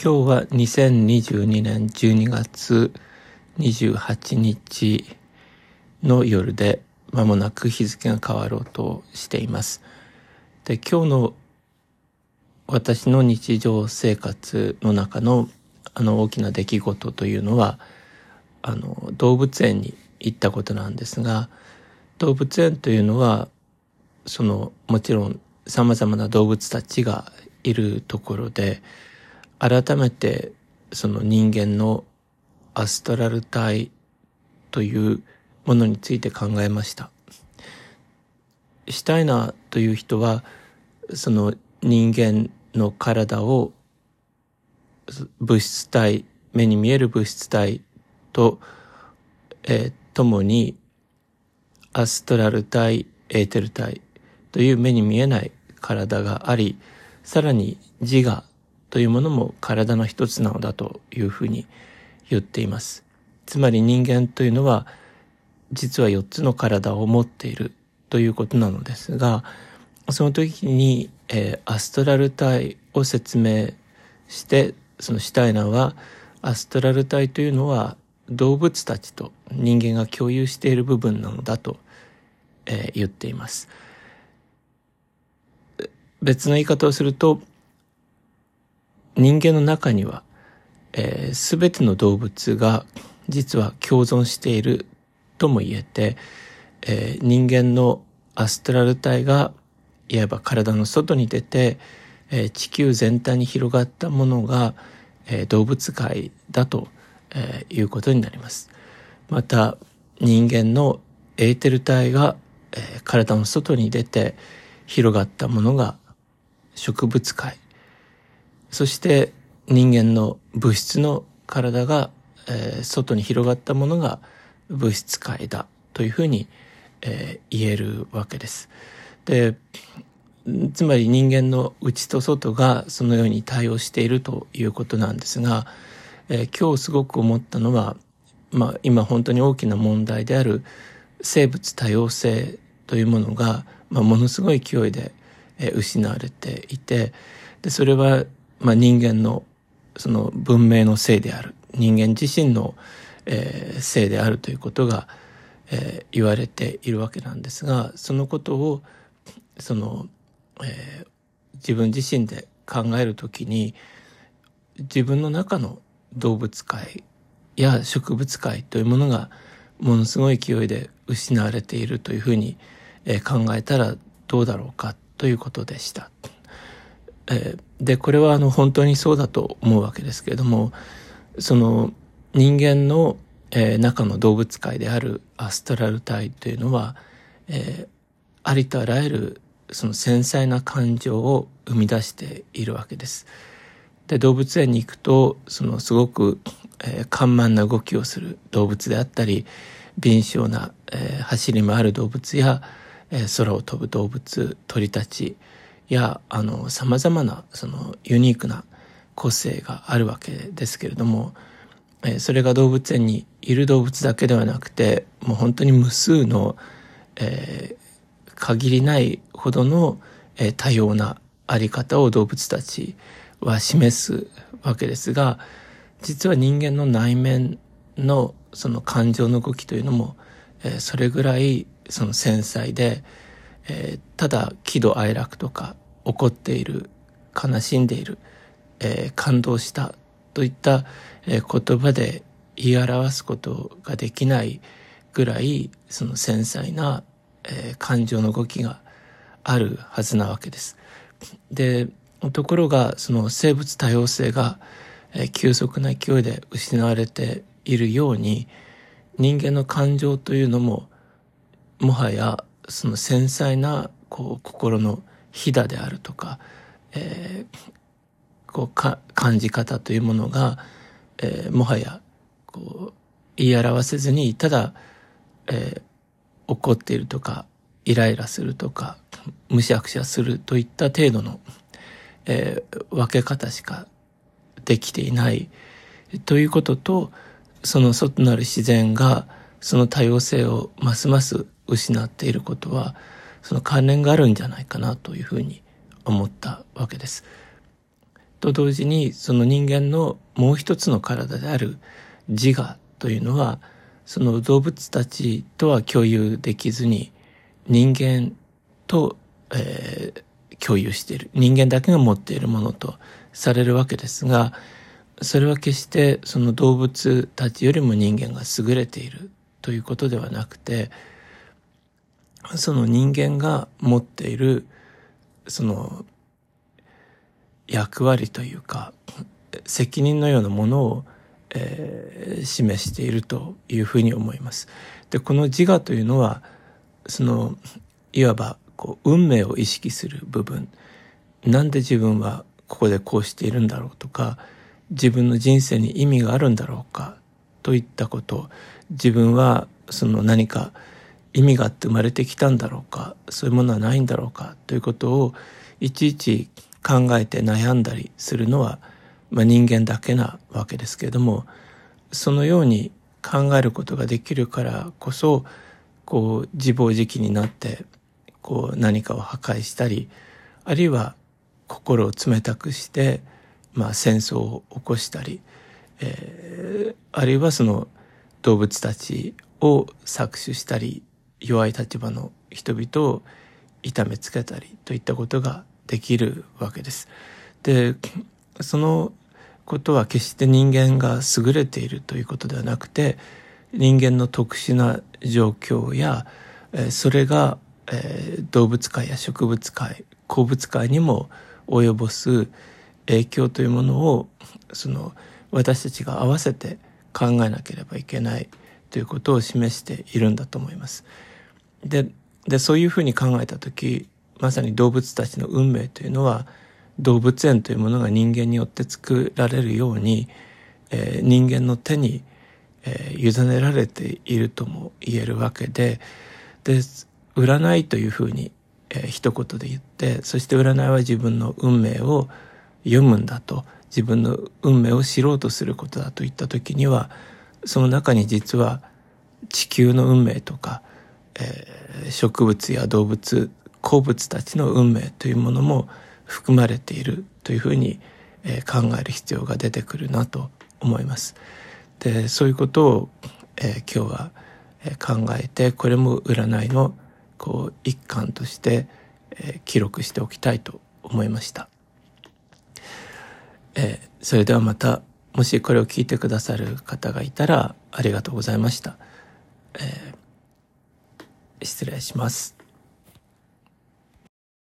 今日は2022年12月28日の夜で間もなく日付が変わろうとしています。で、今日の私の日常生活の中のあの大きな出来事というのは、あの動物園に行ったことなんですが、動物園というのは、そのもちろん様々な動物たちがいるところで、改めてその人間のアストラル体というものについて考えました。シュタイナーという人は、その人間の体を物質体、目に見える物質体と、えー、共にアストラル体、エーテル体という目に見えない体があり、さらに自我というものも体の一つなのだというふうに言っています。つまり人間というのは実は4つの体を持っているということなのですが、その時に、えー、アストラル体を説明して、そのシュタイナーはアストラル体というのは動物たちと人間が共有している部分なのだと、えー、言っています。別の言い方をすると、人間の中には、えー、全ての動物が実は共存しているとも言えて、えー、人間のアストラル体がいわば体の外に出て、えー、地球全体に広がったものが、えー、動物界だと、えー、いうことになります。また人間のエーテル体が、えー、体の外に出て広がったものが植物界そして人間の物質の体が、えー、外に広がったものが物質界だというふうに、えー、言えるわけです。で、つまり人間の内と外がそのように対応しているということなんですが、えー、今日すごく思ったのは、まあ今本当に大きな問題である生物多様性というものが、まあ、ものすごい勢いで、えー、失われていて、で、それはまあ、人間のその文明のせいである人間自身の、えー、せいであるということが、えー、言われているわけなんですがそのことをその、えー、自分自身で考えるときに自分の中の動物界や植物界というものがものすごい勢いで失われているというふうに、えー、考えたらどうだろうかということでした。えー、で、これはあの本当にそうだと思うわけですけれども、その人間の、えー、中の動物界であるアストラル体というのは、えー、ありとあらゆるその繊細な感情を生み出しているわけです。で、動物園に行くと、そのすごく、えー、緩慢な動きをする動物であったり、敏捷な、えー、走り回る動物や、えー、空を飛ぶ動物、鳥たち、やあの様々なそのユニークな個性があるわけですけれども、えそれが動物園にいる動物だけではなくてもう本当に無数の、えー、限りないほどの、えー、多様なあり方を動物たちは示すわけですが実は人間の内面のその感情の動きというのも、えー、それぐらいその繊細で、えー、ただ喜怒哀楽とか怒っている悲しんでいる、えー、感動したといった、えー、言葉で言い表すことができないぐらいその繊細な、えー、感情の動きがあるはずなわけです。でところがその生物多様性が、えー、急速な勢いで失われているように人間の感情というのももはやその繊細なこう心のひだであるとか、えー、こうか感じ方というものが、えー、もはやこう言い表せずにただ、えー、怒っているとかイライラするとかむしゃくしゃするといった程度の、えー、分け方しかできていないということとその外なる自然がその多様性をますます失っていることはその関連があるんじゃないかなというふうに思ったわけです。と同時にその人間のもう一つの体である自我というのはその動物たちとは共有できずに人間と、えー、共有している人間だけが持っているものとされるわけですがそれは決してその動物たちよりも人間が優れているということではなくてその人間が持っているその役割というか責任のようなものを、えー、示しているというふうに思います。でこの自我というのはそのいわばこう運命を意識する部分なんで自分はここでこうしているんだろうとか自分の人生に意味があるんだろうかといったこと自分はその何か意味があって生まれてきたんだろうかそういうものはないんだろうかということをいちいち考えて悩んだりするのは、まあ、人間だけなわけですけれどもそのように考えることができるからこそこう自暴自棄になってこう何かを破壊したりあるいは心を冷たくして、まあ、戦争を起こしたり、えー、あるいはその動物たちを搾取したり弱い立場の人々を痛めつけたりといったことができるわけです。でそのことは決して人間が優れているということではなくて人間の特殊な状況やそれが動物界や植物界鉱物界にも及ぼす影響というものをその私たちが合わせて考えなければいけないということを示しているんだと思います。ででそういうふうに考えた時まさに動物たちの運命というのは動物園というものが人間によって作られるように、えー、人間の手に、えー、委ねられているとも言えるわけでで占いというふうに、えー、一言で言ってそして占いは自分の運命を読むんだと自分の運命を知ろうとすることだといった時にはその中に実は地球の運命とか、えー、植物や動物鉱物たちの運命というものも含まれているというふうに、えー、考える必要が出てくるなと思います。でそういうことを、えー、今日は、考えてこれも占いのこう一環として、え記録しておきたいと思いました。えそれではまたもしこれを聞いてくださる方がいたらありがとうございました。え失礼します。